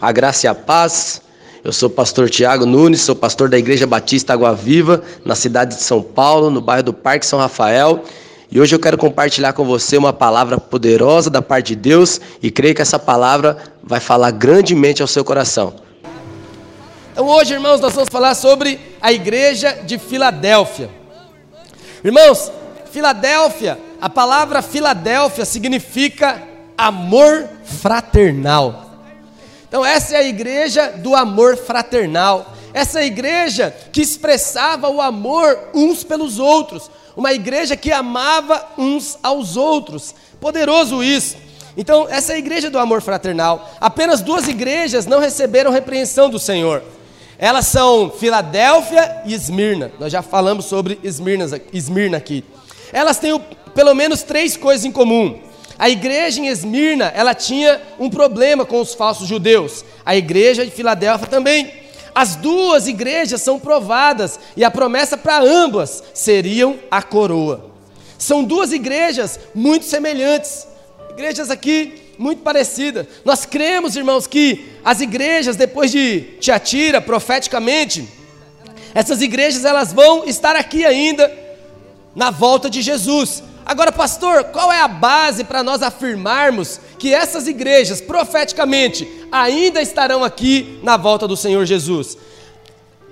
A graça e a paz. Eu sou o pastor Tiago Nunes, sou pastor da Igreja Batista Água Viva, na cidade de São Paulo, no bairro do Parque São Rafael. E hoje eu quero compartilhar com você uma palavra poderosa da parte de Deus e creio que essa palavra vai falar grandemente ao seu coração. Então hoje, irmãos, nós vamos falar sobre a igreja de Filadélfia. Irmãos, Filadélfia, a palavra Filadélfia significa amor fraternal. Então, essa é a igreja do amor fraternal. Essa é a igreja que expressava o amor uns pelos outros. Uma igreja que amava uns aos outros. Poderoso isso. Então, essa é a igreja do amor fraternal. Apenas duas igrejas não receberam repreensão do Senhor. Elas são Filadélfia e Esmirna. Nós já falamos sobre Esmirna, aqui. Elas têm pelo menos três coisas em comum. A igreja em Esmirna, ela tinha um problema com os falsos judeus. A igreja de Filadélfia também. As duas igrejas são provadas e a promessa para ambas seriam a coroa. São duas igrejas muito semelhantes. Igrejas aqui muito parecidas. Nós cremos, irmãos, que as igrejas depois de Tiatira, profeticamente, essas igrejas elas vão estar aqui ainda na volta de Jesus. Agora, pastor, qual é a base para nós afirmarmos que essas igrejas, profeticamente, ainda estarão aqui na volta do Senhor Jesus?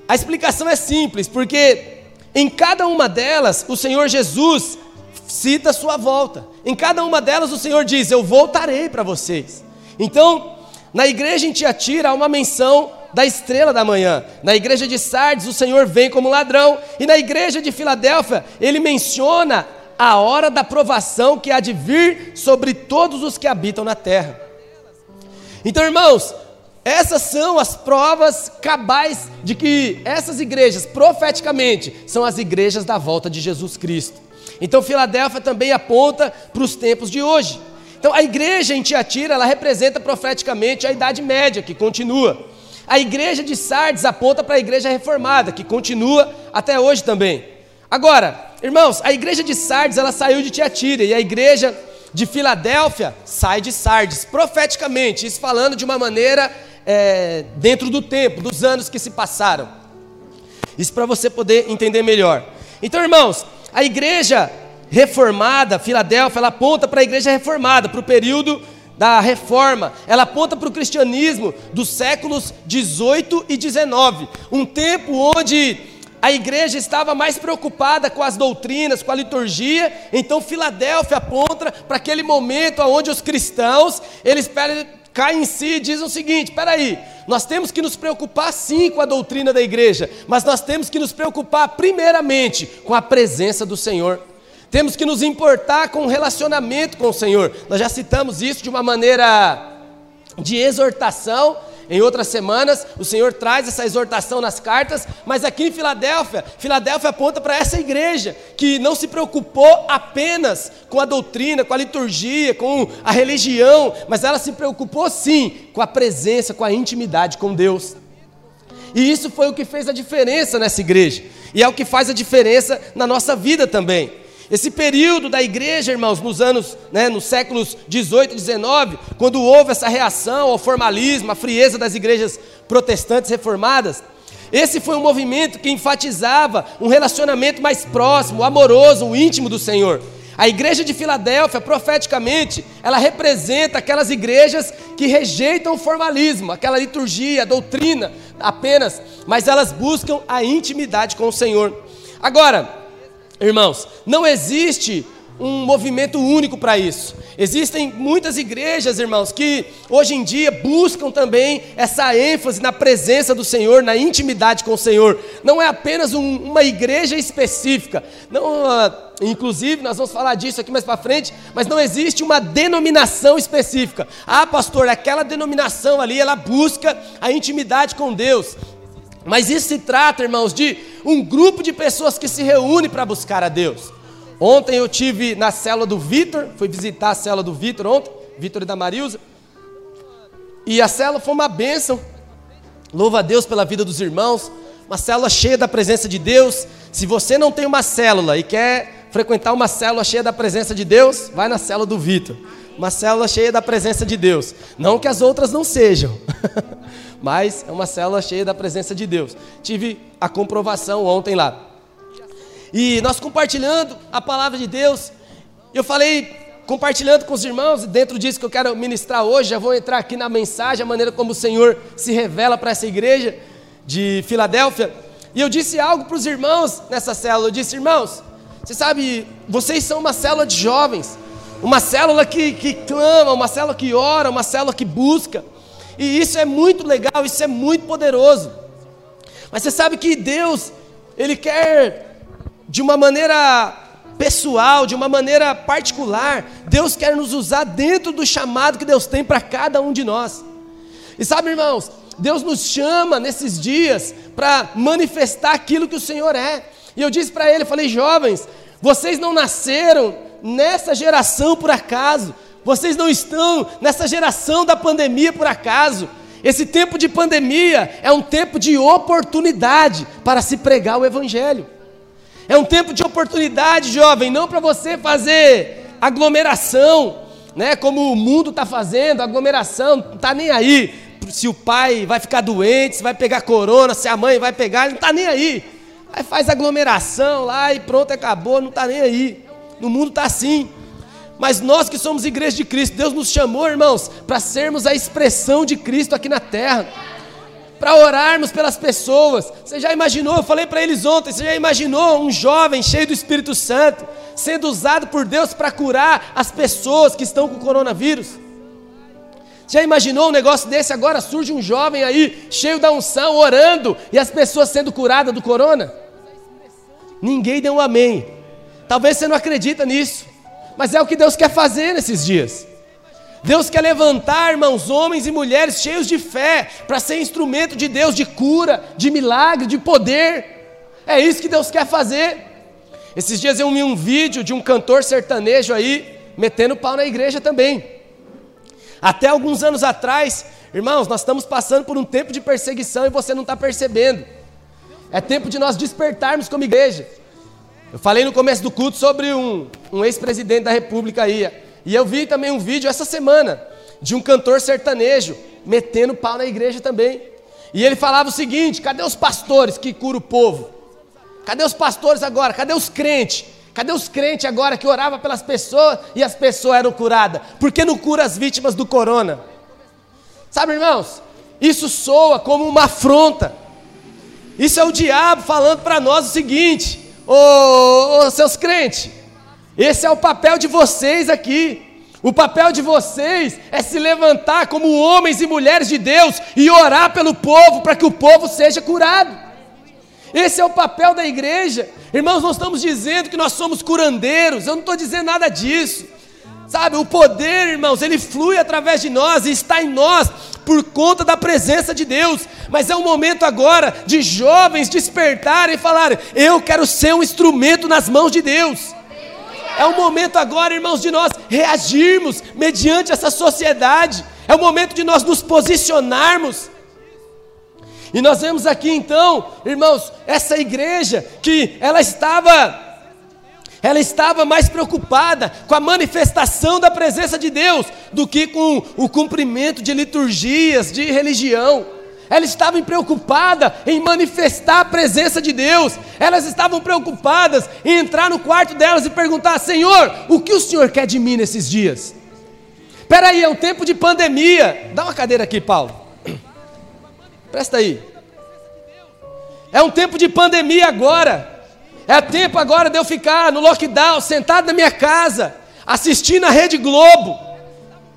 A explicação é simples, porque em cada uma delas, o Senhor Jesus cita a sua volta. Em cada uma delas, o Senhor diz: Eu voltarei para vocês. Então, na igreja em Tiatira, há uma menção da estrela da manhã. Na igreja de Sardes, o Senhor vem como ladrão. E na igreja de Filadélfia, ele menciona a hora da provação que há de vir sobre todos os que habitam na terra. Então, irmãos, essas são as provas cabais de que essas igrejas, profeticamente, são as igrejas da volta de Jesus Cristo. Então, Filadélfia também aponta para os tempos de hoje. Então, a igreja em Tiatira, ela representa profeticamente a Idade Média, que continua. A igreja de Sardes aponta para a igreja reformada, que continua até hoje também. Agora, irmãos, a igreja de Sardes ela saiu de Tiatira e a igreja de Filadélfia sai de Sardes, profeticamente, isso falando de uma maneira é, dentro do tempo, dos anos que se passaram. Isso para você poder entender melhor. Então, irmãos, a igreja reformada, Filadélfia, ela aponta para a igreja reformada, para o período da reforma, ela aponta para o cristianismo dos séculos 18 e 19, um tempo onde a igreja estava mais preocupada com as doutrinas, com a liturgia, então Filadélfia aponta para aquele momento onde os cristãos, eles caem em si e dizem o seguinte: peraí, nós temos que nos preocupar sim com a doutrina da igreja, mas nós temos que nos preocupar primeiramente com a presença do Senhor. Temos que nos importar com o relacionamento com o Senhor. Nós já citamos isso de uma maneira de exortação, em outras semanas, o Senhor traz essa exortação nas cartas, mas aqui em Filadélfia, Filadélfia aponta para essa igreja que não se preocupou apenas com a doutrina, com a liturgia, com a religião, mas ela se preocupou sim com a presença, com a intimidade com Deus. E isso foi o que fez a diferença nessa igreja, e é o que faz a diferença na nossa vida também. Esse período da igreja, irmãos, nos anos, né, nos séculos 18 e 19, quando houve essa reação ao formalismo, à frieza das igrejas protestantes reformadas, esse foi um movimento que enfatizava um relacionamento mais próximo, amoroso, íntimo do Senhor. A igreja de Filadélfia, profeticamente, ela representa aquelas igrejas que rejeitam o formalismo, aquela liturgia, a doutrina apenas, mas elas buscam a intimidade com o Senhor. Agora, Irmãos, não existe um movimento único para isso. Existem muitas igrejas, irmãos, que hoje em dia buscam também essa ênfase na presença do Senhor, na intimidade com o Senhor. Não é apenas um, uma igreja específica. Não, uh, inclusive, nós vamos falar disso aqui mais para frente, mas não existe uma denominação específica. Ah, pastor, aquela denominação ali, ela busca a intimidade com Deus. Mas isso se trata, irmãos, de um grupo de pessoas que se reúne para buscar a Deus. Ontem eu tive na célula do Vitor, fui visitar a célula do Vitor ontem, Vitor e da Marilza. E a célula foi uma bênção. Louva a Deus pela vida dos irmãos. Uma célula cheia da presença de Deus. Se você não tem uma célula e quer frequentar uma célula cheia da presença de Deus, vai na célula do Vitor. uma célula cheia da presença de Deus. Não que as outras não sejam, mas é uma célula cheia da presença de Deus. Tive a comprovação ontem lá. E nós compartilhando a palavra de Deus, eu falei, compartilhando com os irmãos, dentro disso que eu quero ministrar hoje, já vou entrar aqui na mensagem, a maneira como o Senhor se revela para essa igreja de Filadélfia. E eu disse algo para os irmãos nessa célula. Eu disse, irmãos, você sabe, vocês são uma célula de jovens, uma célula que, que clama, uma célula que ora, uma célula que busca. E isso é muito legal, isso é muito poderoso. Mas você sabe que Deus, Ele quer, de uma maneira pessoal, de uma maneira particular, Deus quer nos usar dentro do chamado que Deus tem para cada um de nós. E sabe, irmãos, Deus nos chama nesses dias para manifestar aquilo que o Senhor é. E eu disse para ele, falei, jovens, vocês não nasceram nessa geração por acaso. Vocês não estão nessa geração da pandemia por acaso. Esse tempo de pandemia é um tempo de oportunidade para se pregar o Evangelho. É um tempo de oportunidade, jovem, não para você fazer aglomeração, né? Como o mundo está fazendo, aglomeração, não está nem aí. Se o pai vai ficar doente, se vai pegar corona, se a mãe vai pegar, não está nem aí. Aí faz aglomeração lá e pronto, acabou, não está nem aí. No mundo está assim. Mas nós que somos igreja de Cristo, Deus nos chamou, irmãos, para sermos a expressão de Cristo aqui na terra. Para orarmos pelas pessoas. Você já imaginou? Eu falei para eles ontem. Você já imaginou um jovem cheio do Espírito Santo sendo usado por Deus para curar as pessoas que estão com coronavírus? Já imaginou um negócio desse? Agora surge um jovem aí, cheio da unção, orando, e as pessoas sendo curadas do corona? Ninguém deu um amém. Talvez você não acredita nisso, mas é o que Deus quer fazer nesses dias. Deus quer levantar, irmãos, homens e mulheres cheios de fé, para ser instrumento de Deus de cura, de milagre, de poder. É isso que Deus quer fazer. Esses dias eu vi um vídeo de um cantor sertanejo aí, metendo pau na igreja também. Até alguns anos atrás, irmãos, nós estamos passando por um tempo de perseguição e você não está percebendo. É tempo de nós despertarmos como igreja. Eu falei no começo do culto sobre um, um ex-presidente da república aí. E eu vi também um vídeo essa semana de um cantor sertanejo metendo pau na igreja também. E ele falava o seguinte: cadê os pastores que curam o povo? Cadê os pastores agora? Cadê os crentes? Cadê os crentes agora que oravam pelas pessoas e as pessoas eram curadas? Por que não cura as vítimas do corona? Sabe, irmãos, isso soa como uma afronta. Isso é o diabo falando para nós o seguinte: Ô, ô, seus crentes, esse é o papel de vocês aqui. O papel de vocês é se levantar como homens e mulheres de Deus e orar pelo povo para que o povo seja curado. Esse é o papel da igreja. Irmãos, nós estamos dizendo que nós somos curandeiros, eu não estou dizendo nada disso. Sabe, o poder, irmãos, ele flui através de nós e está em nós por conta da presença de Deus. Mas é um momento agora de jovens despertarem e falarem: Eu quero ser um instrumento nas mãos de Deus. É o momento agora, irmãos, de nós reagirmos mediante essa sociedade. É o momento de nós nos posicionarmos. E nós vemos aqui então, irmãos, essa igreja que ela estava ela estava mais preocupada com a manifestação da presença de Deus do que com o cumprimento de liturgias, de religião. Elas estavam preocupadas em manifestar a presença de Deus. Elas estavam preocupadas em entrar no quarto delas e perguntar: Senhor, o que o Senhor quer de mim nesses dias? Espera aí, é um tempo de pandemia. Dá uma cadeira aqui, Paulo. Presta aí. É um tempo de pandemia agora. É tempo agora de eu ficar no lockdown, sentado na minha casa, assistindo a Rede Globo.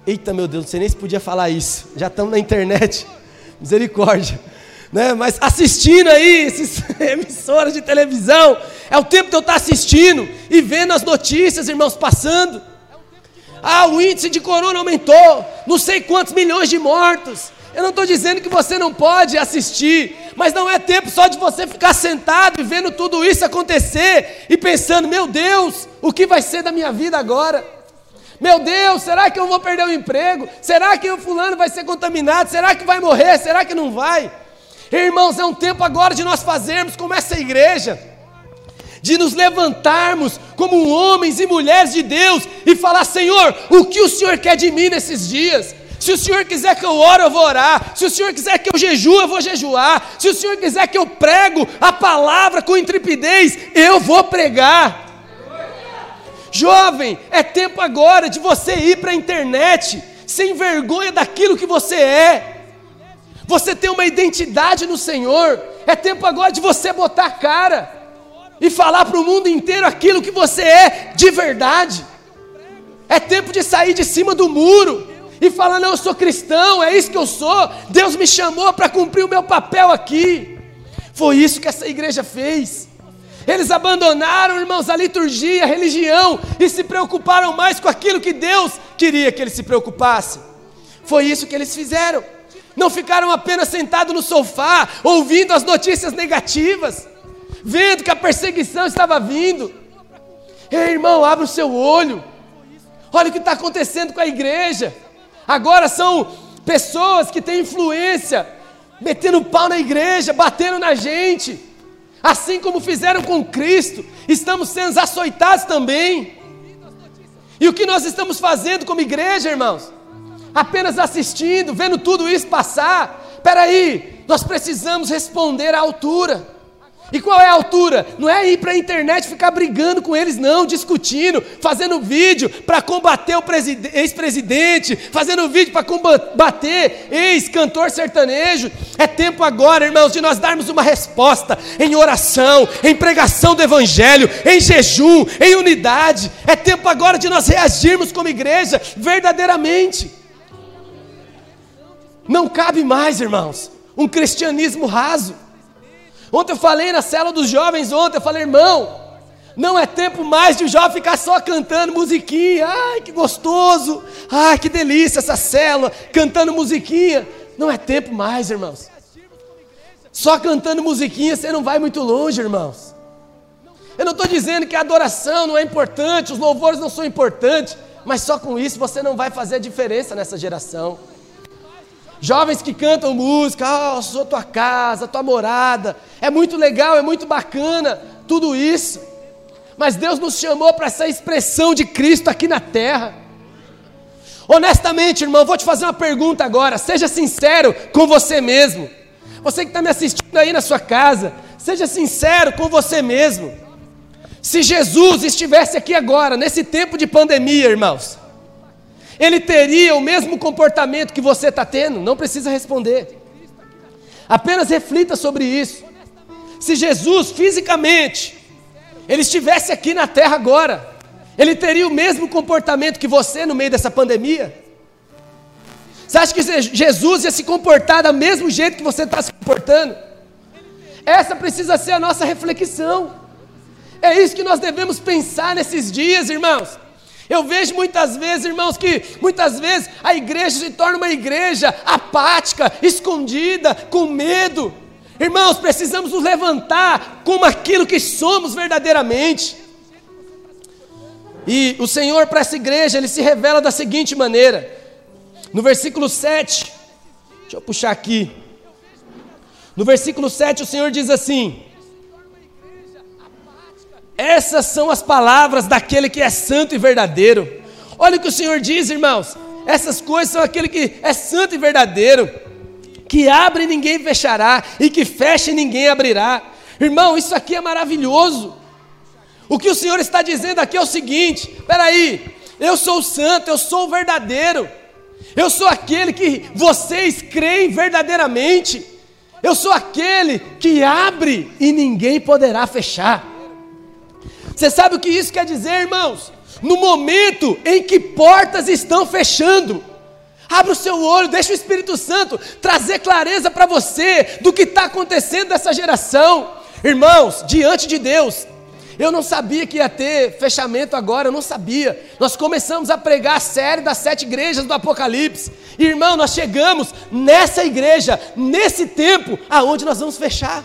Eita, meu Deus, não sei nem se podia falar isso. Já estamos na internet. Misericórdia. Né? Mas assistindo aí esses emissoras de televisão, é o tempo que eu estou assistindo e vendo as notícias, irmãos, passando. Ah, o índice de corona aumentou, não sei quantos milhões de mortos. Eu não estou dizendo que você não pode assistir, mas não é tempo só de você ficar sentado e vendo tudo isso acontecer e pensando: meu Deus, o que vai ser da minha vida agora? Meu Deus, será que eu vou perder o emprego? Será que o fulano vai ser contaminado? Será que vai morrer? Será que não vai? Irmãos, é um tempo agora de nós fazermos como essa igreja, de nos levantarmos como homens e mulheres de Deus e falar: Senhor, o que o Senhor quer de mim nesses dias? Se o Senhor quiser que eu ore, eu vou orar. Se o Senhor quiser que eu jejue, eu vou jejuar. Se o Senhor quiser que eu prego a palavra com intrepidez, eu vou pregar. Jovem, é tempo agora de você ir para a internet sem vergonha daquilo que você é. Você tem uma identidade no Senhor. É tempo agora de você botar a cara e falar para o mundo inteiro aquilo que você é de verdade. É tempo de sair de cima do muro e falar: Não, eu sou cristão, é isso que eu sou. Deus me chamou para cumprir o meu papel aqui. Foi isso que essa igreja fez. Eles abandonaram, irmãos, a liturgia, a religião e se preocuparam mais com aquilo que Deus queria que eles se preocupassem. Foi isso que eles fizeram. Não ficaram apenas sentados no sofá, ouvindo as notícias negativas, vendo que a perseguição estava vindo. Ei, irmão, abre o seu olho. Olha o que está acontecendo com a igreja. Agora são pessoas que têm influência, metendo pau na igreja, batendo na gente. Assim como fizeram com Cristo, estamos sendo açoitados também. E o que nós estamos fazendo como igreja, irmãos? Apenas assistindo, vendo tudo isso passar. Espera aí, nós precisamos responder à altura. E qual é a altura? Não é ir para a internet ficar brigando com eles, não, discutindo, fazendo vídeo para combater o ex-presidente, fazendo vídeo para combater ex-cantor sertanejo. É tempo agora, irmãos, de nós darmos uma resposta em oração, em pregação do Evangelho, em jejum, em unidade. É tempo agora de nós reagirmos como igreja verdadeiramente. Não cabe mais, irmãos, um cristianismo raso. Ontem eu falei na cela dos jovens, ontem eu falei, irmão, não é tempo mais de o jovem ficar só cantando musiquinha. Ai, que gostoso. Ai, que delícia essa célula, cantando musiquinha. Não é tempo mais, irmãos. Só cantando musiquinha você não vai muito longe, irmãos. Eu não estou dizendo que a adoração não é importante, os louvores não são importantes, mas só com isso você não vai fazer a diferença nessa geração. Jovens que cantam música, oh, sou tua casa, tua morada. É muito legal, é muito bacana tudo isso. Mas Deus nos chamou para essa expressão de Cristo aqui na terra. Honestamente, irmão, vou te fazer uma pergunta agora. Seja sincero com você mesmo. Você que está me assistindo aí na sua casa, seja sincero com você mesmo. Se Jesus estivesse aqui agora, nesse tempo de pandemia, irmãos, ele teria o mesmo comportamento que você está tendo? Não precisa responder. Apenas reflita sobre isso. Se Jesus fisicamente ele estivesse aqui na terra agora, ele teria o mesmo comportamento que você no meio dessa pandemia? Você acha que Jesus ia se comportar do mesmo jeito que você está se comportando? Essa precisa ser a nossa reflexão. É isso que nós devemos pensar nesses dias, irmãos. Eu vejo muitas vezes, irmãos, que muitas vezes a igreja se torna uma igreja apática, escondida, com medo. Irmãos, precisamos nos levantar como aquilo que somos verdadeiramente. E o Senhor para essa igreja, ele se revela da seguinte maneira. No versículo 7, deixa eu puxar aqui. No versículo 7, o Senhor diz assim: essas são as palavras daquele que é santo e verdadeiro. Olha o que o Senhor diz, irmãos. Essas coisas são aquele que é santo e verdadeiro, que abre e ninguém fechará, e que fecha e ninguém abrirá. Irmão, isso aqui é maravilhoso. O que o Senhor está dizendo aqui é o seguinte: peraí, eu sou santo, eu sou verdadeiro, eu sou aquele que vocês creem verdadeiramente, eu sou aquele que abre e ninguém poderá fechar. Você sabe o que isso quer dizer, irmãos? No momento em que portas estão fechando, Abra o seu olho, deixa o Espírito Santo trazer clareza para você do que está acontecendo nessa geração. Irmãos, diante de Deus, eu não sabia que ia ter fechamento agora, eu não sabia. Nós começamos a pregar a série das sete igrejas do Apocalipse. Irmão, nós chegamos nessa igreja, nesse tempo, aonde nós vamos fechar.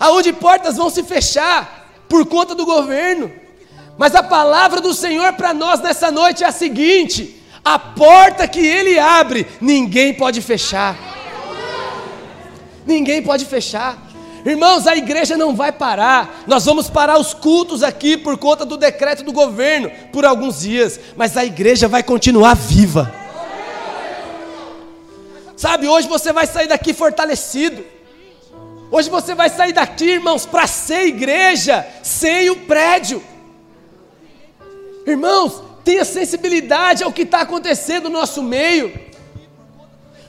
Aonde portas vão se fechar por conta do governo. Mas a palavra do Senhor para nós nessa noite é a seguinte: a porta que Ele abre, ninguém pode fechar. Ninguém pode fechar. Irmãos, a igreja não vai parar. Nós vamos parar os cultos aqui por conta do decreto do governo por alguns dias, mas a igreja vai continuar viva. Sabe, hoje você vai sair daqui fortalecido. Hoje você vai sair daqui, irmãos, para ser igreja sem o prédio. Irmãos, tenha sensibilidade ao que está acontecendo no nosso meio.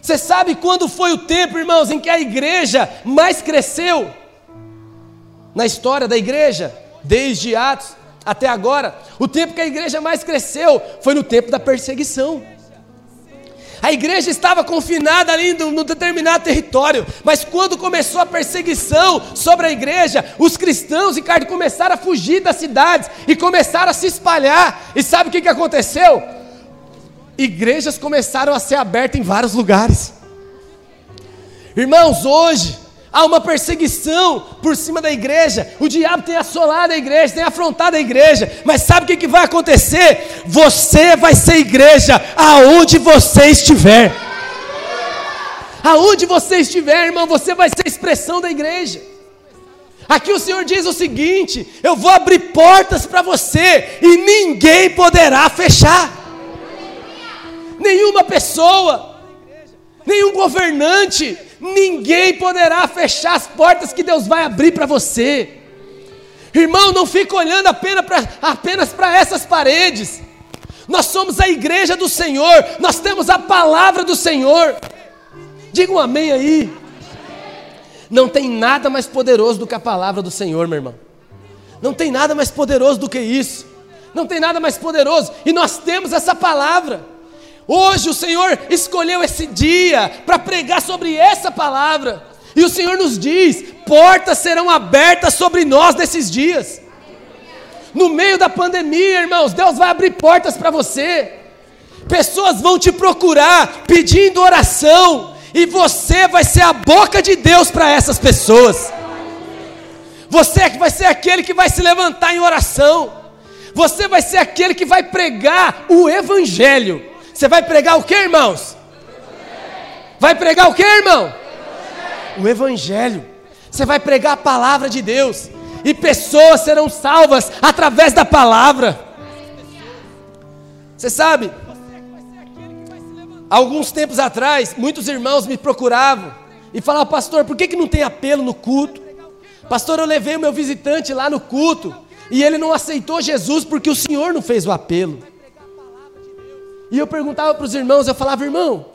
Você sabe quando foi o tempo, irmãos, em que a igreja mais cresceu? Na história da igreja, desde Atos até agora, o tempo que a igreja mais cresceu foi no tempo da perseguição. A igreja estava confinada ali num determinado território, mas quando começou a perseguição sobre a igreja, os cristãos, Ricardo, começaram a fugir das cidades e começaram a se espalhar. E sabe o que, que aconteceu? Igrejas começaram a ser abertas em vários lugares. Irmãos, hoje, há uma perseguição por cima da igreja, o diabo tem assolado a igreja, tem afrontado a igreja, mas sabe o que, que vai acontecer? Você vai ser igreja aonde você estiver. Aonde você estiver, irmão, você vai ser expressão da igreja. Aqui o Senhor diz o seguinte: eu vou abrir portas para você e ninguém poderá fechar. Nenhuma pessoa, nenhum governante, ninguém poderá fechar as portas que Deus vai abrir para você. Irmão, não fica olhando apenas para essas paredes. Nós somos a igreja do Senhor, nós temos a palavra do Senhor. Diga um amém aí. Não tem nada mais poderoso do que a palavra do Senhor, meu irmão. Não tem nada mais poderoso do que isso. Não tem nada mais poderoso. E nós temos essa palavra. Hoje o Senhor escolheu esse dia para pregar sobre essa palavra. E o Senhor nos diz: portas serão abertas sobre nós nesses dias. No meio da pandemia, irmãos, Deus vai abrir portas para você. Pessoas vão te procurar pedindo oração, e você vai ser a boca de Deus para essas pessoas. Você é vai ser aquele que vai se levantar em oração. Você vai ser aquele que vai pregar o evangelho. Você vai pregar o que, irmãos? Vai pregar o que, irmão? O Evangelho. Você vai pregar a palavra de Deus. E pessoas serão salvas através da palavra. Você sabe, alguns tempos atrás, muitos irmãos me procuravam e falavam, pastor, por que, que não tem apelo no culto? Pastor, eu levei o meu visitante lá no culto e ele não aceitou Jesus porque o Senhor não fez o apelo. E eu perguntava para os irmãos, eu falava, irmão,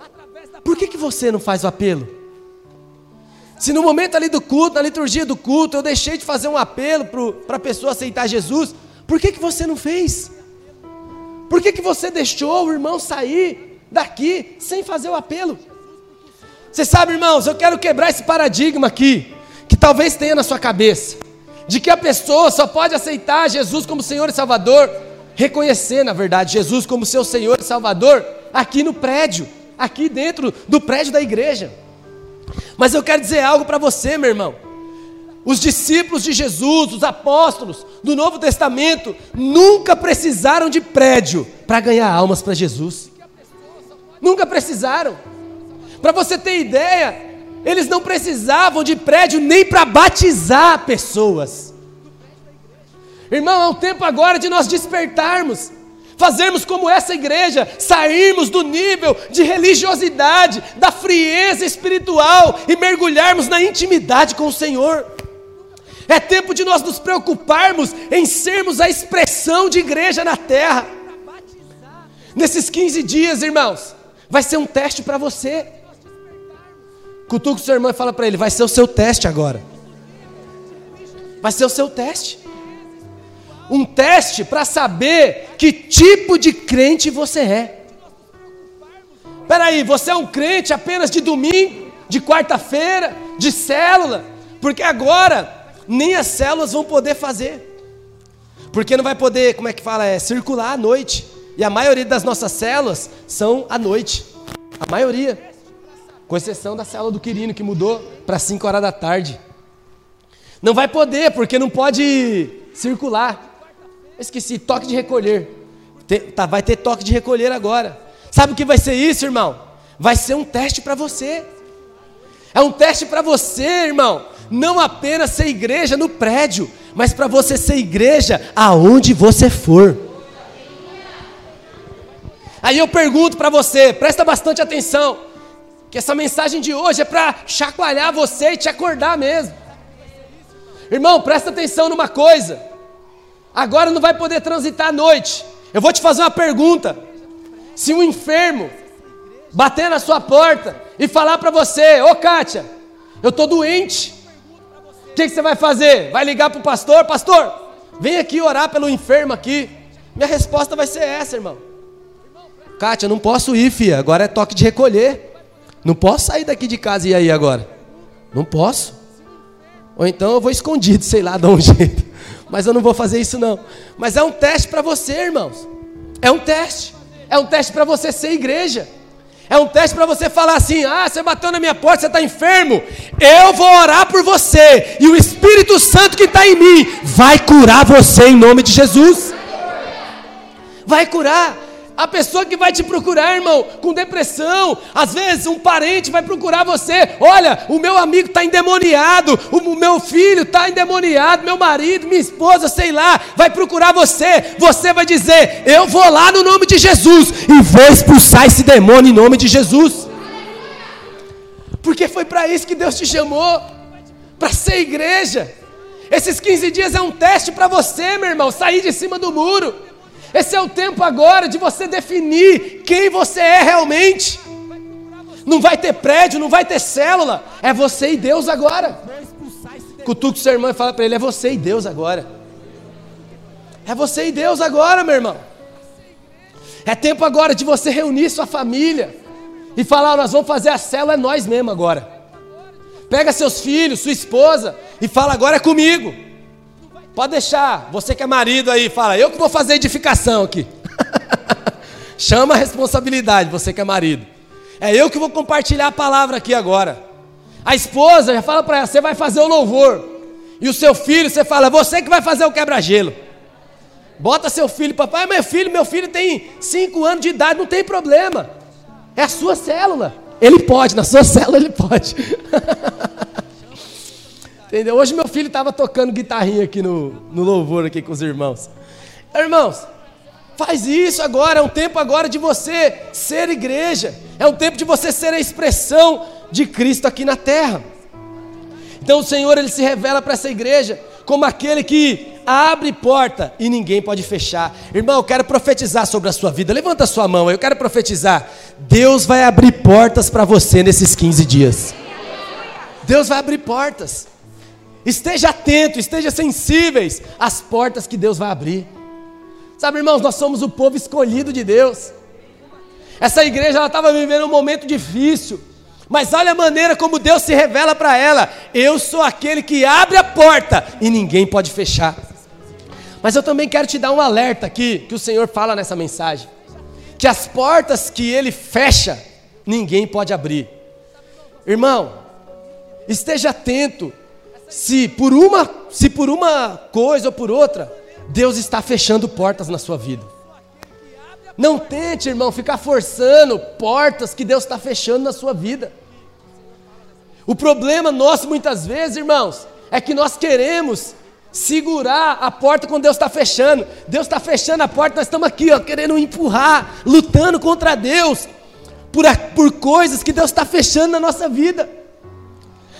por que, que você não faz o apelo? Se no momento ali do culto, na liturgia do culto, eu deixei de fazer um apelo para a pessoa aceitar Jesus, por que, que você não fez? Por que, que você deixou o irmão sair daqui sem fazer o apelo? Você sabe, irmãos, eu quero quebrar esse paradigma aqui, que talvez tenha na sua cabeça, de que a pessoa só pode aceitar Jesus como Senhor e Salvador reconhecer, na verdade, Jesus como seu Senhor e Salvador aqui no prédio, aqui dentro do prédio da igreja. Mas eu quero dizer algo para você, meu irmão. Os discípulos de Jesus, os apóstolos do Novo Testamento, nunca precisaram de prédio para ganhar almas para Jesus. Nunca precisaram. Para você ter ideia, eles não precisavam de prédio nem para batizar pessoas. Irmão, é o tempo agora de nós despertarmos, fazermos como essa igreja, sairmos do nível de religiosidade, da frieza espiritual e mergulharmos na intimidade com o Senhor. É tempo de nós nos preocuparmos em sermos a expressão de igreja na terra. Nesses 15 dias, irmãos, vai ser um teste para você. Cutuca o seu irmão e fala para ele: vai ser o seu teste agora. Vai ser o seu teste um teste para saber que tipo de crente você é. Espera aí, você é um crente apenas de domingo, de quarta-feira, de célula, porque agora nem as células vão poder fazer. Porque não vai poder, como é que fala, é circular à noite. E a maioria das nossas células são à noite. A maioria. Com exceção da célula do Quirino, que mudou para 5 horas da tarde. Não vai poder, porque não pode circular. Esqueci, toque de recolher. tá, vai ter toque de recolher agora. Sabe o que vai ser isso, irmão? Vai ser um teste para você. É um teste para você, irmão. não apenas ser igreja no prédio, mas para você ser igreja aonde você for. Aí eu pergunto para você, presta bastante atenção, que essa mensagem de hoje é para chacoalhar você e te acordar mesmo. Irmão, presta atenção numa coisa. Agora não vai poder transitar à noite. Eu vou te fazer uma pergunta. Se um enfermo bater na sua porta e falar para você: Ô Kátia, eu estou doente, o que, que, você vai fazer? Vai ligar para o pastor? Pastor, vem aqui orar pelo enfermo aqui. Minha resposta vai ser essa, irmão. Kátia, não posso ir, filha. Agora é toque de recolher. Não posso sair daqui de casa e aí agora. Não posso. Ou então eu vou escondido, sei lá, dar um jeito. Mas eu não vou fazer isso não. Mas é um teste para você, irmãos. É um teste. É um teste para você ser igreja. É um teste para você falar assim: ah, você bateu na minha porta, você está enfermo. Eu vou orar por você. E o Espírito Santo que está em mim vai curar você em nome de Jesus. Vai curar. A pessoa que vai te procurar, irmão, com depressão, às vezes um parente vai procurar você. Olha, o meu amigo está endemoniado, o meu filho está endemoniado, meu marido, minha esposa, sei lá, vai procurar você. Você vai dizer: Eu vou lá no nome de Jesus e vou expulsar esse demônio em nome de Jesus. Porque foi para isso que Deus te chamou para ser igreja. Esses 15 dias é um teste para você, meu irmão, sair de cima do muro. Esse é o tempo agora de você definir quem você é realmente. Não vai ter prédio, não vai ter célula. É você e Deus agora. Cutuca seu irmão e fala para ele: é você e Deus agora. É você e Deus agora, meu irmão. É tempo agora de você reunir sua família e falar: nós vamos fazer a célula, é nós mesmo agora. Pega seus filhos, sua esposa e fala: agora é comigo. Pode deixar, você que é marido aí, fala, eu que vou fazer edificação aqui. Chama a responsabilidade, você que é marido. É eu que vou compartilhar a palavra aqui agora. A esposa já fala para ela, você vai fazer o louvor. E o seu filho, você fala, você que vai fazer o quebra-gelo. Bota seu filho, papai, meu filho, meu filho tem 5 anos de idade, não tem problema. É a sua célula. Ele pode, na sua célula ele pode. Entendeu? Hoje meu filho estava tocando guitarrinha aqui no, no louvor aqui com os irmãos. Irmãos, faz isso agora, é um tempo agora de você ser igreja. É um tempo de você ser a expressão de Cristo aqui na terra. Então o Senhor ele se revela para essa igreja como aquele que abre porta e ninguém pode fechar. Irmão, eu quero profetizar sobre a sua vida. Levanta a sua mão, eu quero profetizar. Deus vai abrir portas para você nesses 15 dias. Deus vai abrir portas. Esteja atento, esteja sensíveis às portas que Deus vai abrir. Sabe, irmãos, nós somos o povo escolhido de Deus. Essa igreja estava vivendo um momento difícil, mas olha a maneira como Deus se revela para ela. Eu sou aquele que abre a porta e ninguém pode fechar. Mas eu também quero te dar um alerta aqui que o Senhor fala nessa mensagem, que as portas que Ele fecha ninguém pode abrir. Irmão, esteja atento se por uma, se por uma coisa ou por outra, Deus está fechando portas na sua vida. Não tente, irmão, ficar forçando portas que Deus está fechando na sua vida. O problema nosso muitas vezes, irmãos, é que nós queremos segurar a porta quando Deus está fechando. Deus está fechando a porta, nós estamos aqui, ó, querendo empurrar, lutando contra Deus por, por coisas que Deus está fechando na nossa vida.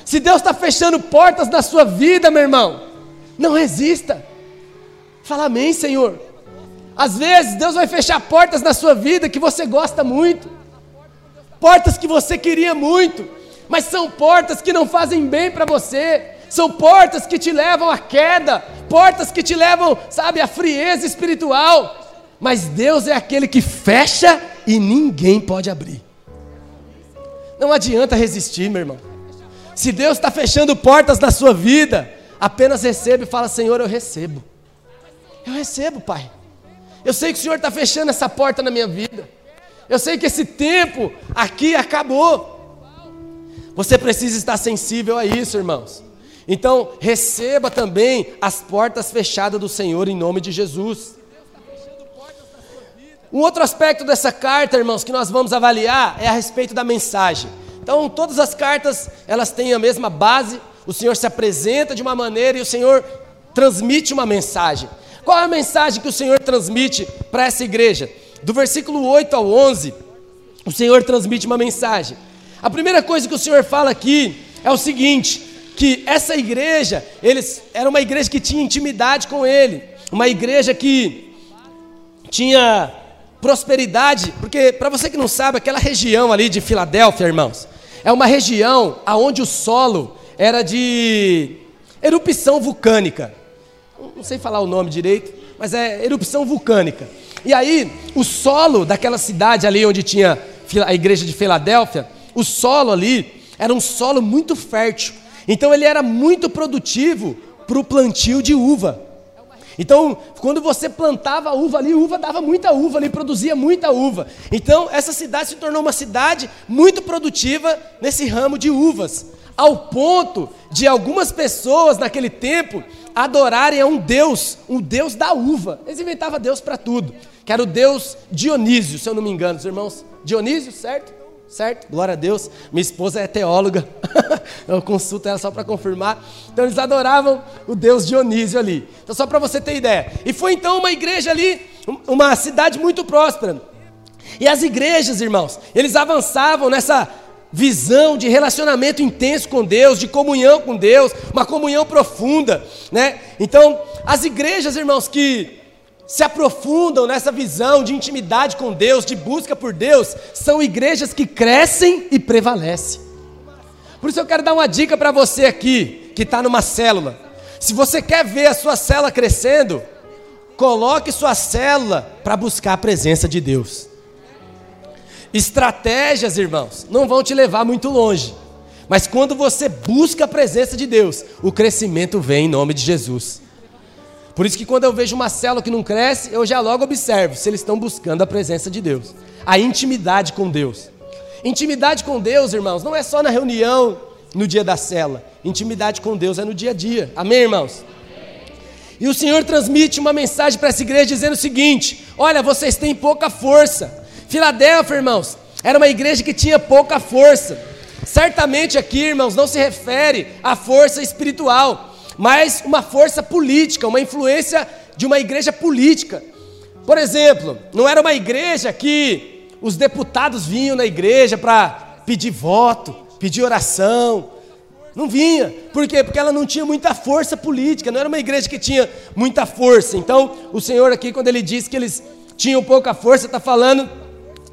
Se Deus está fechando portas na sua vida, meu irmão, não resista. Fala amém, Senhor. Às vezes Deus vai fechar portas na sua vida que você gosta muito, portas que você queria muito, mas são portas que não fazem bem para você, são portas que te levam à queda, portas que te levam, sabe, à frieza espiritual. Mas Deus é aquele que fecha e ninguém pode abrir. Não adianta resistir, meu irmão. Se Deus está fechando portas na sua vida, apenas receba e fala: Senhor, eu recebo. Eu recebo, Pai. Eu sei que o Senhor está fechando essa porta na minha vida. Eu sei que esse tempo aqui acabou. Você precisa estar sensível a isso, irmãos. Então, receba também as portas fechadas do Senhor em nome de Jesus. Um outro aspecto dessa carta, irmãos, que nós vamos avaliar é a respeito da mensagem. Então, todas as cartas, elas têm a mesma base, o Senhor se apresenta de uma maneira e o Senhor transmite uma mensagem. Qual é a mensagem que o Senhor transmite para essa igreja? Do versículo 8 ao 11, o Senhor transmite uma mensagem. A primeira coisa que o Senhor fala aqui é o seguinte: que essa igreja, eles era uma igreja que tinha intimidade com ele, uma igreja que tinha prosperidade, porque para você que não sabe, aquela região ali de Filadélfia, irmãos, é uma região aonde o solo era de erupção vulcânica. Não sei falar o nome direito, mas é erupção vulcânica. E aí, o solo daquela cidade ali onde tinha a igreja de Filadélfia, o solo ali era um solo muito fértil. Então ele era muito produtivo para o plantio de uva. Então, quando você plantava uva ali, uva dava muita uva ali, produzia muita uva. Então, essa cidade se tornou uma cidade muito produtiva nesse ramo de uvas, ao ponto de algumas pessoas naquele tempo adorarem a um Deus, um Deus da uva. Eles inventavam Deus para tudo, que era o Deus Dionísio, se eu não me engano, os irmãos. Dionísio, certo? Certo? Glória a Deus. Minha esposa é teóloga, eu consulto ela só para confirmar. Então eles adoravam o Deus Dionísio ali. Então, só para você ter ideia. E foi então uma igreja ali, uma cidade muito próspera. E as igrejas, irmãos, eles avançavam nessa visão de relacionamento intenso com Deus, de comunhão com Deus, uma comunhão profunda, né? Então, as igrejas, irmãos, que se aprofundam nessa visão de intimidade com Deus, de busca por Deus, são igrejas que crescem e prevalecem. Por isso eu quero dar uma dica para você aqui, que está numa célula. Se você quer ver a sua célula crescendo, coloque sua célula para buscar a presença de Deus. Estratégias, irmãos, não vão te levar muito longe. Mas quando você busca a presença de Deus, o crescimento vem em nome de Jesus. Por isso que quando eu vejo uma célula que não cresce, eu já logo observo se eles estão buscando a presença de Deus, a intimidade com Deus. Intimidade com Deus, irmãos, não é só na reunião, no dia da célula. Intimidade com Deus é no dia a dia. Amém, irmãos? E o Senhor transmite uma mensagem para essa igreja dizendo o seguinte: Olha, vocês têm pouca força. Filadélfia, irmãos, era uma igreja que tinha pouca força. Certamente aqui, irmãos, não se refere à força espiritual, mas uma força política, uma influência de uma igreja política. Por exemplo, não era uma igreja que os deputados vinham na igreja para pedir voto, pedir oração. Não vinha. Por quê? Porque ela não tinha muita força política, não era uma igreja que tinha muita força. Então, o Senhor aqui, quando ele diz que eles tinham pouca força, está falando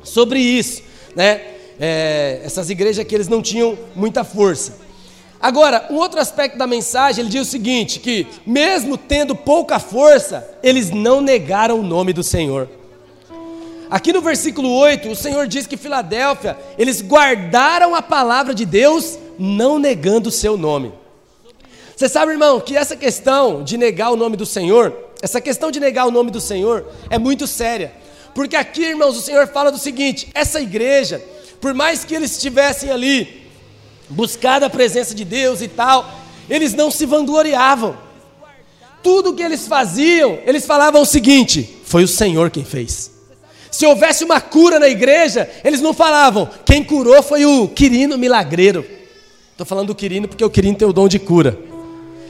sobre isso. Né? É, essas igrejas que eles não tinham muita força. Agora, um outro aspecto da mensagem, ele diz o seguinte: que mesmo tendo pouca força, eles não negaram o nome do Senhor. Aqui no versículo 8, o Senhor diz que Filadélfia, eles guardaram a palavra de Deus, não negando o seu nome. Você sabe, irmão, que essa questão de negar o nome do Senhor, essa questão de negar o nome do Senhor é muito séria. Porque aqui, irmãos, o Senhor fala do seguinte: essa igreja, por mais que eles estivessem ali buscado a presença de Deus e tal, eles não se vangloriavam. Tudo que eles faziam, eles falavam o seguinte: foi o Senhor quem fez. Se houvesse uma cura na igreja, eles não falavam, quem curou foi o Quirino milagreiro. Estou falando do Quirino porque o Quirino tem o dom de cura.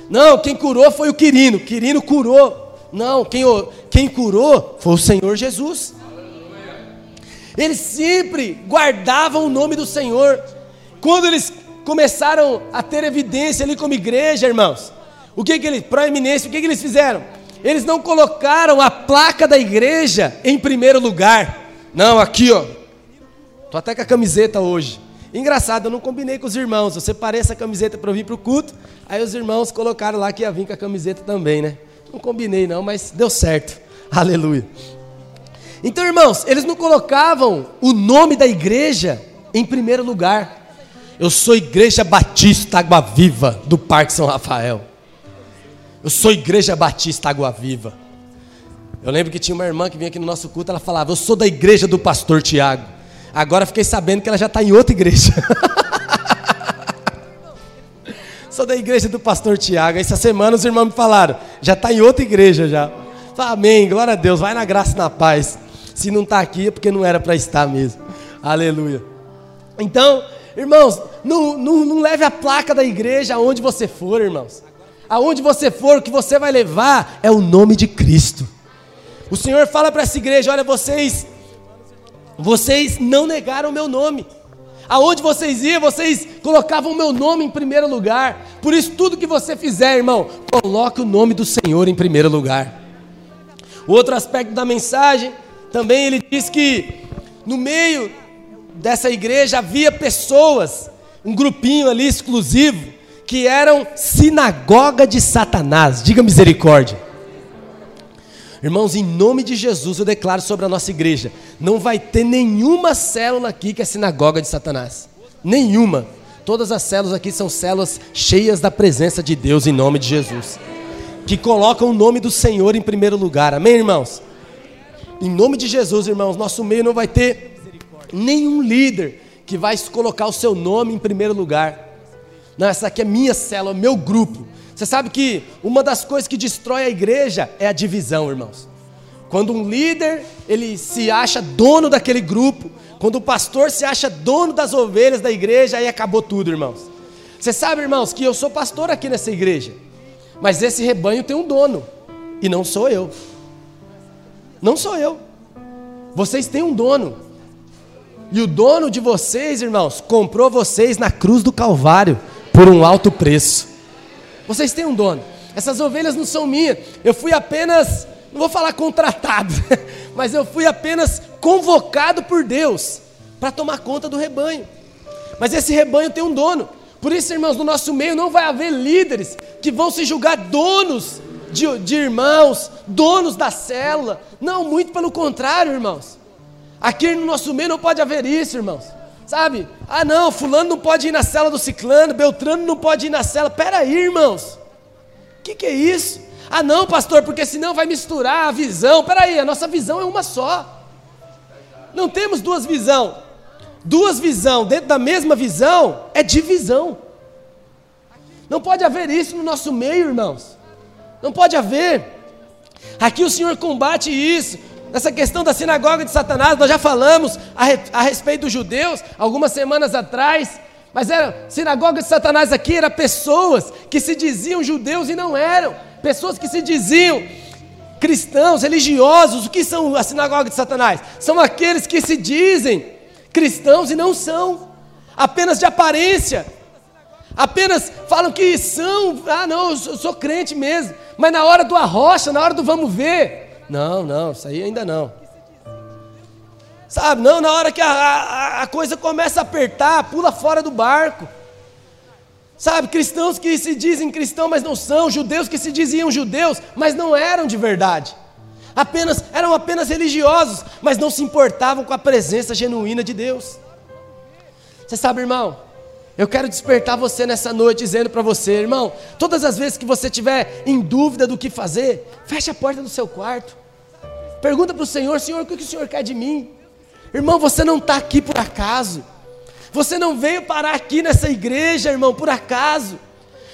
Não, quem curou foi o Quirino, Quirino curou. Não, quem, quem curou foi o Senhor Jesus. Eles sempre guardavam o nome do Senhor. Quando eles começaram a ter evidência ali como igreja, irmãos. O que que eles, proeminência, o que que eles fizeram? Eles não colocaram a placa da igreja em primeiro lugar. Não, aqui ó. Tô até com a camiseta hoje. Engraçado, eu não combinei com os irmãos. Eu separei essa camiseta para vir para o culto. Aí os irmãos colocaram lá que ia vir com a camiseta também, né? Não combinei não, mas deu certo. Aleluia. Então, irmãos, eles não colocavam o nome da igreja em primeiro lugar. Eu sou Igreja Batista Água Viva do Parque São Rafael. Eu sou Igreja Batista Água Viva. Eu lembro que tinha uma irmã que vinha aqui no nosso culto, ela falava: Eu sou da igreja do pastor Tiago. Agora fiquei sabendo que ela já está em outra igreja. sou da igreja do pastor Tiago. Essa semana os irmãos me falaram: Já está em outra igreja já. Fala, Amém, glória a Deus, vai na graça e na paz. Se não está aqui é porque não era para estar mesmo. Aleluia. Então, Irmãos, Não, não, não leve a placa da igreja aonde você for, irmãos. Aonde você for, o que você vai levar é o nome de Cristo. O Senhor fala para essa igreja: olha, vocês, vocês não negaram o meu nome. Aonde vocês iam, vocês colocavam o meu nome em primeiro lugar. Por isso, tudo que você fizer, irmão, coloque o nome do Senhor em primeiro lugar. O outro aspecto da mensagem, também ele diz que no meio dessa igreja havia pessoas, um grupinho ali exclusivo, que eram sinagoga de Satanás. Diga misericórdia. Irmãos, em nome de Jesus eu declaro sobre a nossa igreja: não vai ter nenhuma célula aqui que é sinagoga de Satanás. Nenhuma. Todas as células aqui são células cheias da presença de Deus em nome de Jesus. Que colocam o nome do Senhor em primeiro lugar. Amém, irmãos? Em nome de Jesus, irmãos, nosso meio não vai ter nenhum líder que vai colocar o seu nome em primeiro lugar. Não, essa aqui é minha célula, meu grupo. Você sabe que uma das coisas que destrói a igreja é a divisão, irmãos. Quando um líder, ele se acha dono daquele grupo, quando o pastor se acha dono das ovelhas da igreja, aí acabou tudo, irmãos. Você sabe, irmãos, que eu sou pastor aqui nessa igreja, mas esse rebanho tem um dono, e não sou eu. Não sou eu. Vocês têm um dono. E o dono de vocês, irmãos, comprou vocês na cruz do Calvário por um alto preço. Vocês têm um dono. Essas ovelhas não são minhas. Eu fui apenas, não vou falar contratado, mas eu fui apenas convocado por Deus para tomar conta do rebanho. Mas esse rebanho tem um dono. Por isso, irmãos, no nosso meio não vai haver líderes que vão se julgar donos de, de irmãos, donos da célula. Não, muito pelo contrário, irmãos. Aqui no nosso meio não pode haver isso, irmãos. Sabe? Ah, não, fulano não pode ir na cela do ciclano, Beltrano não pode ir na cela. Pera aí, irmãos. O que, que é isso? Ah, não, pastor, porque senão vai misturar a visão. Pera aí, a nossa visão é uma só. Não temos duas visões. Duas visões dentro da mesma visão é divisão. Não pode haver isso no nosso meio, irmãos. Não pode haver. Aqui o Senhor combate isso. Nessa questão da sinagoga de Satanás, nós já falamos a, re, a respeito dos judeus algumas semanas atrás. Mas era sinagoga de Satanás aqui era pessoas que se diziam judeus e não eram, pessoas que se diziam cristãos, religiosos. O que são a sinagoga de Satanás? São aqueles que se dizem cristãos e não são, apenas de aparência. Apenas falam que são, ah não, eu sou, eu sou crente mesmo, mas na hora do arrocha, na hora do vamos ver, não, não, isso aí ainda não. Sabe, não, na hora que a, a, a coisa começa a apertar, pula fora do barco. Sabe, cristãos que se dizem cristãos, mas não são, judeus que se diziam judeus, mas não eram de verdade. Apenas eram apenas religiosos, mas não se importavam com a presença genuína de Deus. Você sabe, irmão, eu quero despertar você nessa noite dizendo para você, irmão, todas as vezes que você tiver em dúvida do que fazer, feche a porta do seu quarto. Pergunta para o Senhor, Senhor, o que o Senhor quer de mim? Irmão, você não está aqui por acaso. Você não veio parar aqui nessa igreja, irmão, por acaso.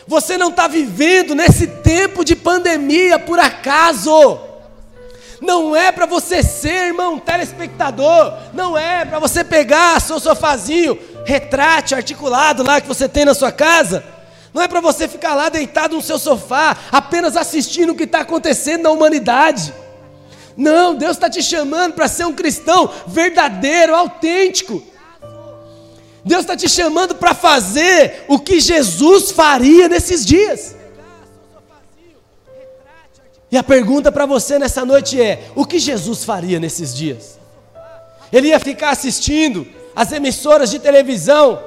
Você não está vivendo nesse tempo de pandemia por acaso. Não é para você ser, irmão, telespectador. Não é para você pegar seu sofazinho, retrate articulado lá que você tem na sua casa. Não é para você ficar lá deitado no seu sofá, apenas assistindo o que está acontecendo na humanidade. Não, Deus está te chamando para ser um cristão verdadeiro, autêntico. Deus está te chamando para fazer o que Jesus faria nesses dias. E a pergunta para você nessa noite é: o que Jesus faria nesses dias? Ele ia ficar assistindo as emissoras de televisão,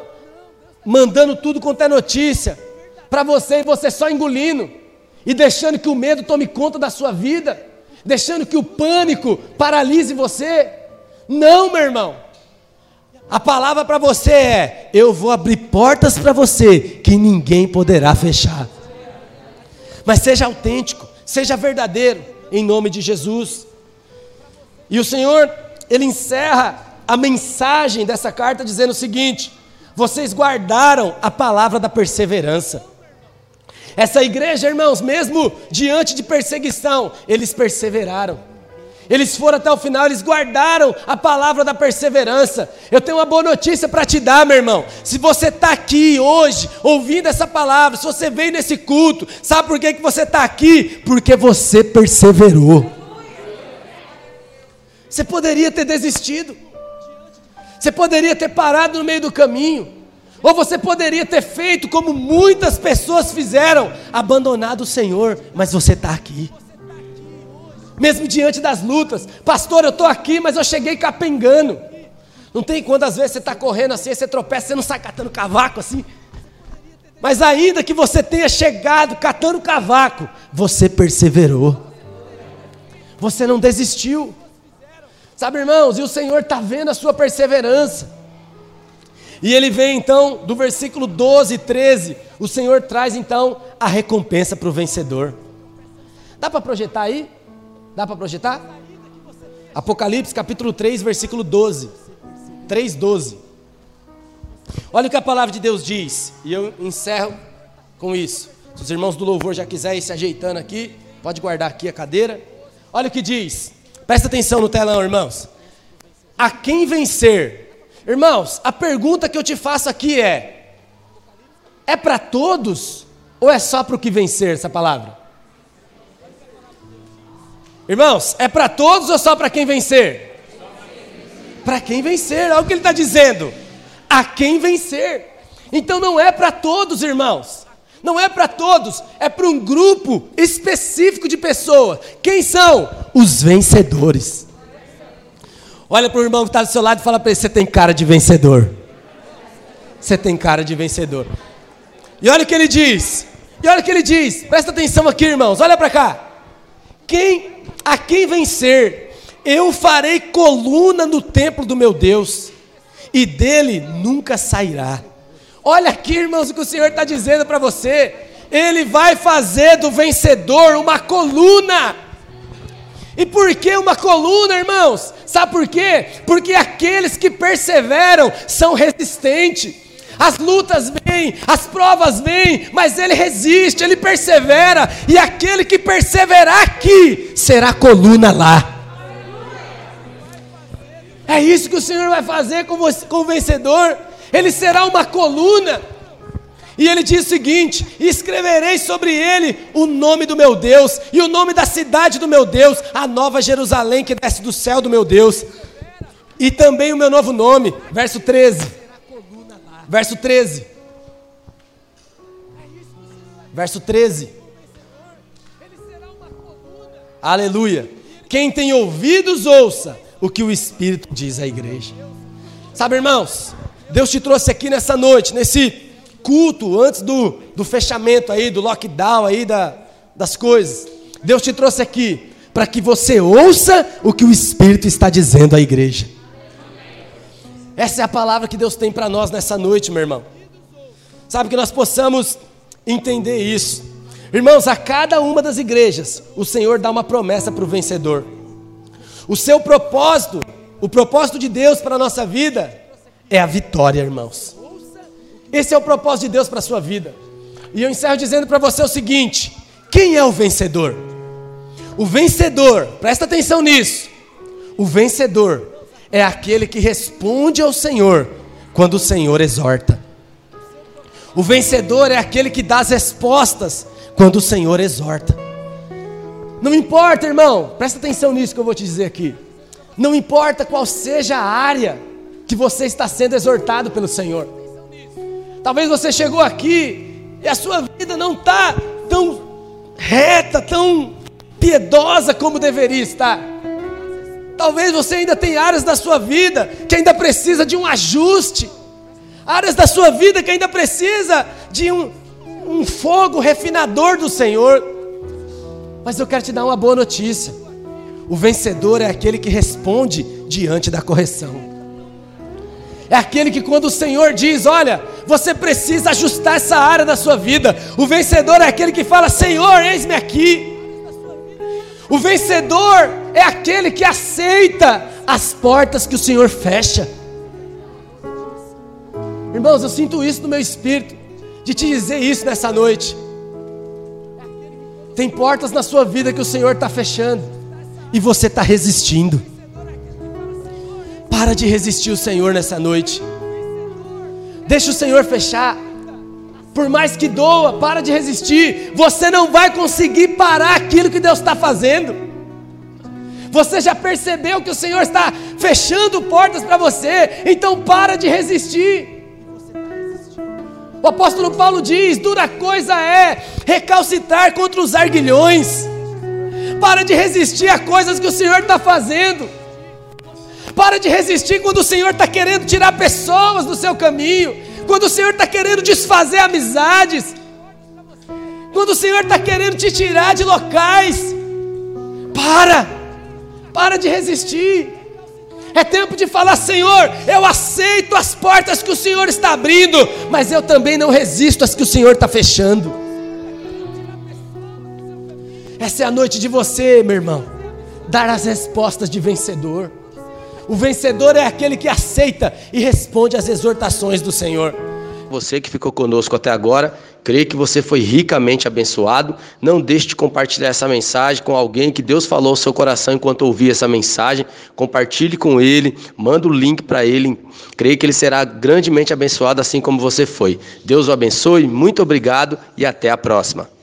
mandando tudo quanto é notícia, para você e você só engolindo, e deixando que o medo tome conta da sua vida, deixando que o pânico paralise você. Não, meu irmão. A palavra para você é: eu vou abrir portas para você que ninguém poderá fechar. Mas seja autêntico, seja verdadeiro, em nome de Jesus. E o Senhor, Ele encerra a mensagem dessa carta dizendo o seguinte: vocês guardaram a palavra da perseverança. Essa igreja, irmãos, mesmo diante de perseguição, eles perseveraram. Eles foram até o final, eles guardaram a palavra da perseverança. Eu tenho uma boa notícia para te dar, meu irmão. Se você está aqui hoje, ouvindo essa palavra, se você veio nesse culto, sabe por que, que você está aqui? Porque você perseverou. Você poderia ter desistido, você poderia ter parado no meio do caminho, ou você poderia ter feito como muitas pessoas fizeram, abandonado o Senhor, mas você está aqui mesmo diante das lutas. Pastor, eu estou aqui, mas eu cheguei capengando. Não tem quantas vezes você está correndo assim, você tropeça, você não sai catando cavaco assim. Mas ainda que você tenha chegado catando cavaco, você perseverou. Você não desistiu. Sabe, irmãos, e o Senhor está vendo a sua perseverança. E ele vem então, do versículo 12 e 13, o Senhor traz então a recompensa para o vencedor. Dá para projetar aí? Dá para projetar? Apocalipse capítulo 3, versículo 12. 3, 12. Olha o que a palavra de Deus diz, e eu encerro com isso. Se os irmãos do louvor já quiserem ir se ajeitando aqui, pode guardar aqui a cadeira. Olha o que diz. Presta atenção no telão, irmãos. A quem vencer? Irmãos, a pergunta que eu te faço aqui é: é para todos ou é só para o que vencer essa palavra? Irmãos, é para todos ou só para quem vencer? Para quem vencer, olha o que ele está dizendo. A quem vencer. Então não é para todos, irmãos. Não é para todos, é para um grupo específico de pessoas. Quem são? Os vencedores. Olha para o irmão que está do seu lado e fala para ele: você tem cara de vencedor. Você tem cara de vencedor. E olha o que ele diz. E olha o que ele diz. Presta atenção aqui, irmãos. Olha para cá. Quem a quem vencer, eu farei coluna no templo do meu Deus, e dele nunca sairá. Olha aqui, irmãos, o que o Senhor está dizendo para você. Ele vai fazer do vencedor uma coluna. E por que uma coluna, irmãos? Sabe por quê? Porque aqueles que perseveram são resistentes. As lutas vêm, as provas vêm, mas ele resiste, ele persevera, e aquele que perseverar aqui será coluna lá. É isso que o Senhor vai fazer com, você, com o vencedor, ele será uma coluna. E ele diz o seguinte: escreverei sobre ele o nome do meu Deus, e o nome da cidade do meu Deus, a nova Jerusalém que desce do céu do meu Deus, e também o meu novo nome. Verso 13. Verso 13. Verso 13. Aleluia. Quem tem ouvidos, ouça o que o Espírito diz à igreja. Sabe, irmãos, Deus te trouxe aqui nessa noite, nesse culto, antes do, do fechamento aí, do lockdown aí da, das coisas. Deus te trouxe aqui para que você ouça o que o Espírito está dizendo à igreja. Essa é a palavra que Deus tem para nós nessa noite, meu irmão. Sabe que nós possamos entender isso. Irmãos, a cada uma das igrejas, o Senhor dá uma promessa para o vencedor. O seu propósito, o propósito de Deus para a nossa vida, é a vitória, irmãos. Esse é o propósito de Deus para a sua vida. E eu encerro dizendo para você o seguinte: quem é o vencedor? O vencedor, presta atenção nisso. O vencedor é aquele que responde ao Senhor quando o Senhor exorta. O vencedor é aquele que dá as respostas quando o Senhor exorta. Não importa, irmão, presta atenção nisso que eu vou te dizer aqui. Não importa qual seja a área que você está sendo exortado pelo Senhor. Talvez você chegou aqui e a sua vida não está tão reta, tão piedosa como deveria estar. Talvez você ainda tenha áreas da sua vida que ainda precisa de um ajuste, áreas da sua vida que ainda precisa de um, um fogo refinador do Senhor. Mas eu quero te dar uma boa notícia: o vencedor é aquele que responde diante da correção. É aquele que, quando o Senhor diz: Olha, você precisa ajustar essa área da sua vida, o vencedor é aquele que fala: Senhor, eis-me aqui. O vencedor é aquele que aceita as portas que o Senhor fecha. Irmãos, eu sinto isso no meu espírito, de te dizer isso nessa noite. Tem portas na sua vida que o Senhor está fechando, e você está resistindo. Para de resistir o Senhor nessa noite. Deixa o Senhor fechar. Por mais que doa, para de resistir. Você não vai conseguir parar aquilo que Deus está fazendo. Você já percebeu que o Senhor está fechando portas para você, então para de resistir. O apóstolo Paulo diz: dura coisa é recalcitrar contra os arguilhões. Para de resistir a coisas que o Senhor está fazendo. Para de resistir quando o Senhor está querendo tirar pessoas do seu caminho. Quando o Senhor está querendo desfazer amizades. Quando o Senhor está querendo te tirar de locais. Para. Para de resistir. É tempo de falar, Senhor, eu aceito as portas que o Senhor está abrindo, mas eu também não resisto às que o Senhor está fechando. Essa é a noite de você, meu irmão, dar as respostas de vencedor. O vencedor é aquele que aceita e responde às exortações do Senhor. Você que ficou conosco até agora, creio que você foi ricamente abençoado. Não deixe de compartilhar essa mensagem com alguém que Deus falou ao seu coração enquanto ouvia essa mensagem. Compartilhe com ele, manda o link para ele. Creio que ele será grandemente abençoado assim como você foi. Deus o abençoe, muito obrigado e até a próxima.